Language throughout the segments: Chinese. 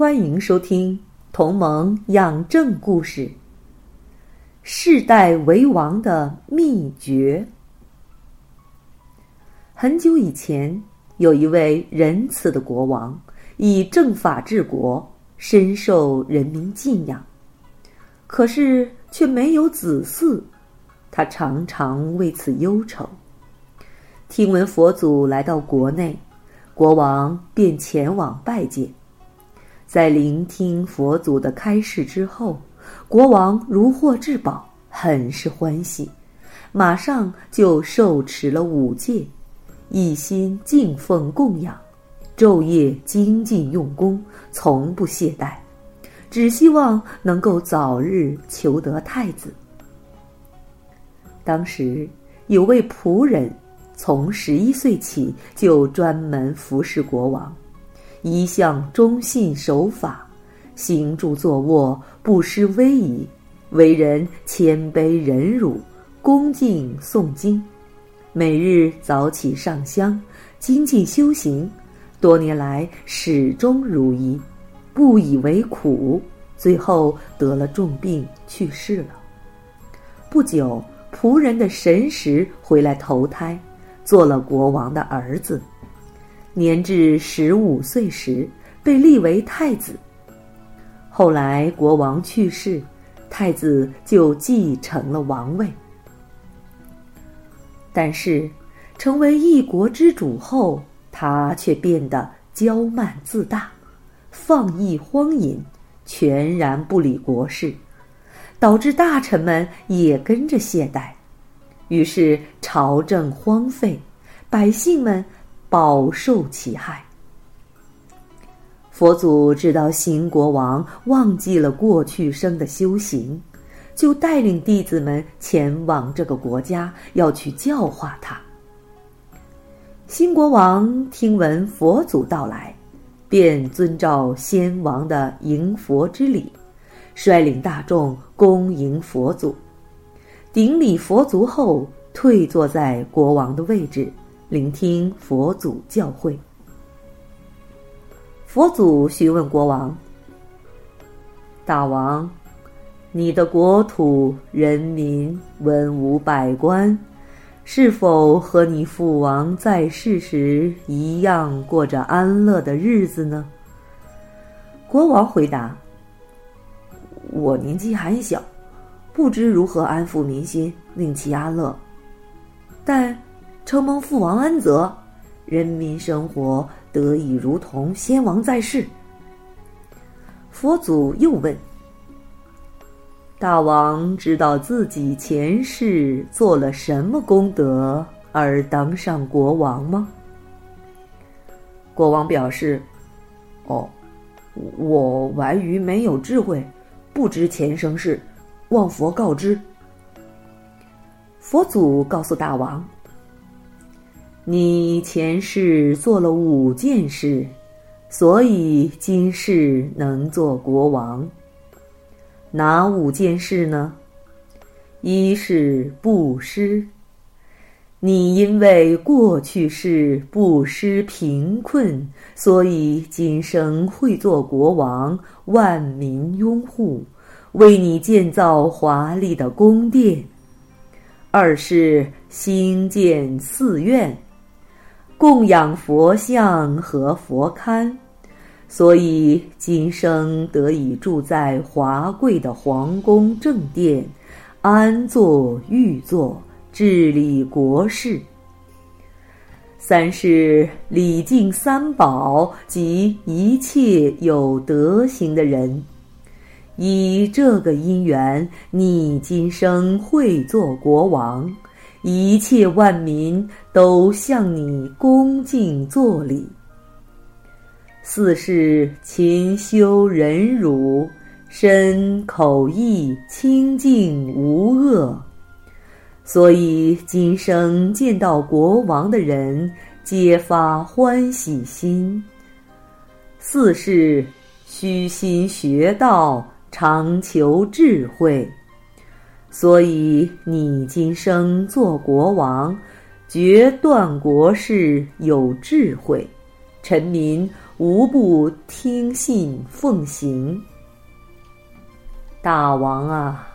欢迎收听《同盟养正故事》。世代为王的秘诀。很久以前，有一位仁慈的国王，以正法治国，深受人民敬仰。可是却没有子嗣，他常常为此忧愁。听闻佛祖来到国内，国王便前往拜见。在聆听佛祖的开示之后，国王如获至宝，很是欢喜，马上就受持了五戒，一心敬奉供养，昼夜精进用功，从不懈怠，只希望能够早日求得太子。当时有位仆人，从十一岁起就专门服侍国王。一向忠信守法，行住坐卧不失威仪，为人谦卑忍辱，恭敬诵经，每日早起上香，精进修行，多年来始终如一，不以为苦。最后得了重病去世了。不久，仆人的神识回来投胎，做了国王的儿子。年至十五岁时，被立为太子。后来国王去世，太子就继承了王位。但是，成为一国之主后，他却变得骄慢自大，放逸荒淫，全然不理国事，导致大臣们也跟着懈怠，于是朝政荒废，百姓们。饱受其害。佛祖知道新国王忘记了过去生的修行，就带领弟子们前往这个国家，要去教化他。新国王听闻佛祖到来，便遵照先王的迎佛之礼，率领大众恭迎佛祖。顶礼佛足后，退坐在国王的位置。聆听佛祖教诲。佛祖询问国王：“大王，你的国土、人民、文武百官，是否和你父王在世时一样过着安乐的日子呢？”国王回答：“我年纪还小，不知如何安抚民心，令其安乐。但……”承蒙父王恩泽，人民生活得以如同先王在世。佛祖又问：“大王知道自己前世做了什么功德而当上国王吗？”国王表示：“哦，我顽愚没有智慧，不知前生事，望佛告知。”佛祖告诉大王。你前世做了五件事，所以今世能做国王。哪五件事呢？一是布施。你因为过去世布施贫困，所以今生会做国王，万民拥护，为你建造华丽的宫殿。二是兴建寺院。供养佛像和佛龛，所以今生得以住在华贵的皇宫正殿，安坐御座，治理国事。三是礼敬三宝及一切有德行的人，以这个因缘，你今生会做国王。一切万民都向你恭敬作礼。四是勤修忍辱，身口意清净无恶。所以今生见到国王的人，皆发欢喜心。四是虚心学道，常求智慧。所以你今生做国王，决断国事有智慧，臣民无不听信奉行。大王啊！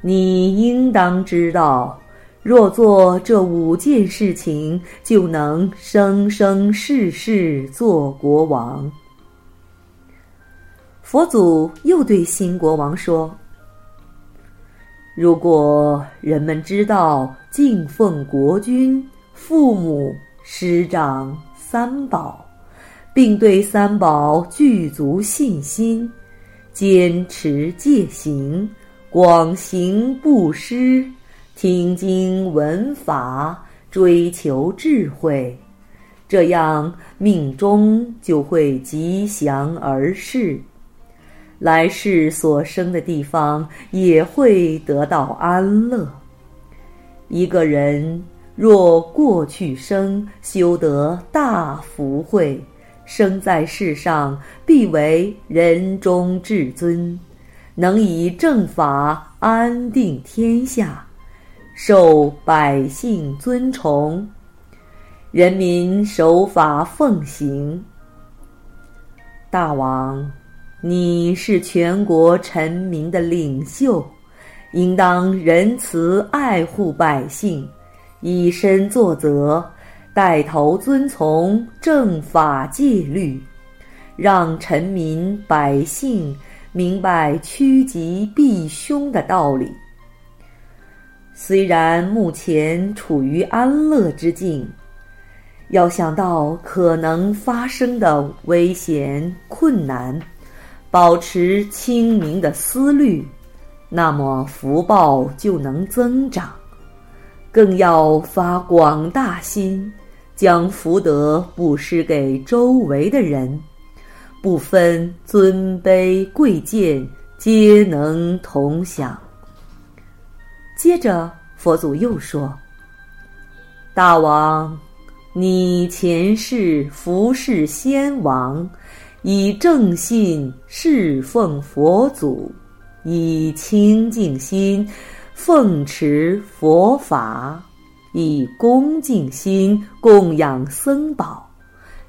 你应当知道，若做这五件事情，就能生生世世做国王。佛祖又对新国王说：“如果人们知道敬奉国君、父母、师长三宝，并对三宝具足信心，坚持戒行。”广行布施，听经闻法，追求智慧，这样命中就会吉祥而逝，来世所生的地方也会得到安乐。一个人若过去生修得大福慧，生在世上必为人中至尊。能以正法安定天下，受百姓尊崇，人民守法奉行。大王，你是全国臣民的领袖，应当仁慈爱护百姓，以身作则，带头遵从正法戒律，让臣民百姓。明白趋吉避凶的道理。虽然目前处于安乐之境，要想到可能发生的危险困难，保持清明的思虑，那么福报就能增长。更要发广大心，将福德布施给周围的人。不分尊卑贵贱，皆能同享。接着，佛祖又说：“大王，你前世服侍先王，以正信侍奉佛祖，以清净心奉持佛法，以恭敬心供养僧宝。”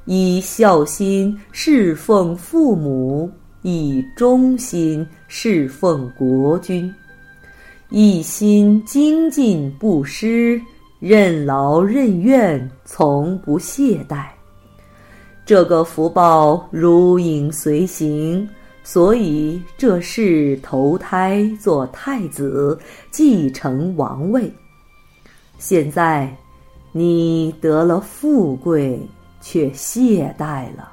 以孝心侍奉父母，以忠心侍奉国君，一心精进布施，任劳任怨，从不懈怠。这个福报如影随形，所以这是投胎做太子，继承王位。现在，你得了富贵。却懈怠了。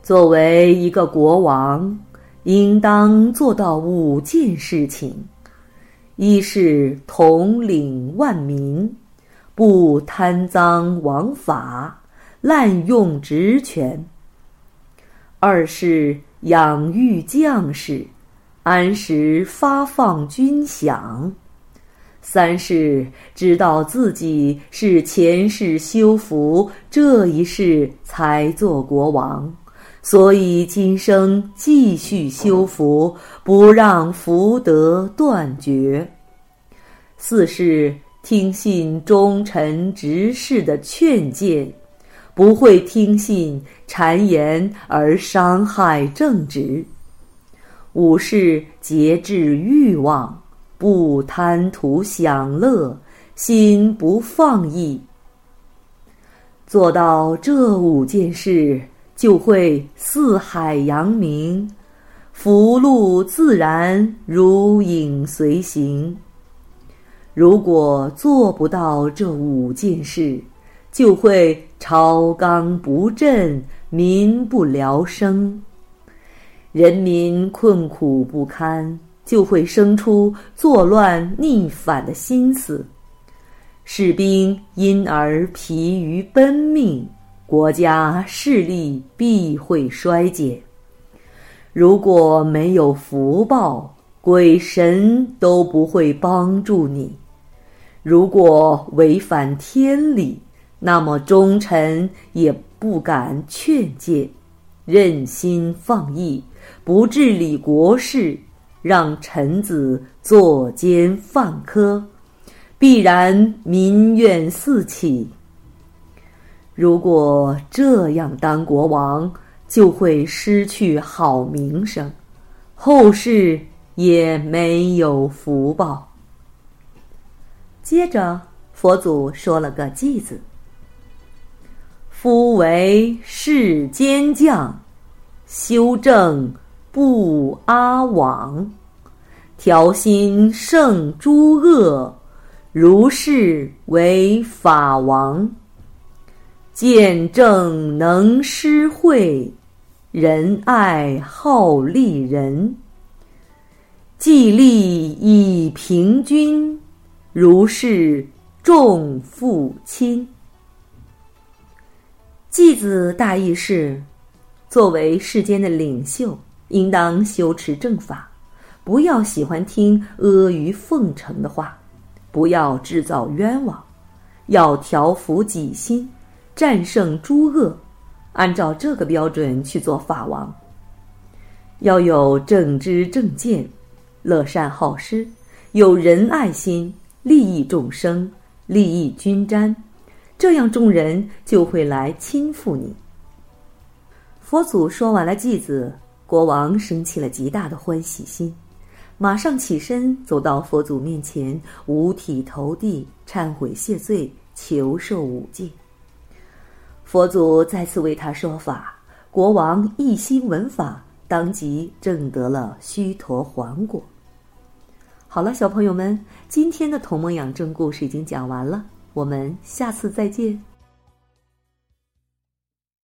作为一个国王，应当做到五件事情：一是统领万民，不贪赃枉法、滥用职权；二是养育将士，按时发放军饷。三是知道自己是前世修福，这一世才做国王，所以今生继续修福，不让福德断绝。四是听信忠臣执事的劝谏，不会听信谗言而伤害正直。五是节制欲望。不贪图享乐，心不放逸。做到这五件事，就会四海扬名，福禄自然如影随形。如果做不到这五件事，就会朝纲不振，民不聊生，人民困苦不堪。就会生出作乱逆反的心思，士兵因而疲于奔命，国家势力必会衰减。如果没有福报，鬼神都不会帮助你；如果违反天理，那么忠臣也不敢劝谏，任心放逸，不治理国事，让臣子作奸犯科，必然民怨四起。如果这样当国王，就会失去好名声，后世也没有福报。接着，佛祖说了个“偈”子：“为世间将，修正不阿枉，调心胜诸恶，如是为法王。”见证能施惠，仁爱好利人。既利以平均，如是众父亲。继子大意是：作为世间的领袖，应当修持正法，不要喜欢听阿谀奉承的话，不要制造冤枉，要调伏己心。战胜诸恶，按照这个标准去做法王。要有正知正见，乐善好施，有仁爱心，利益众生，利益均沾，这样众人就会来亲附你。佛祖说完了偈子，国王生起了极大的欢喜心，马上起身走到佛祖面前，五体投地，忏悔谢罪，求受五戒。佛祖再次为他说法，国王一心闻法，当即证得了须陀洹果。好了，小朋友们，今天的《童梦养正》故事已经讲完了，我们下次再见。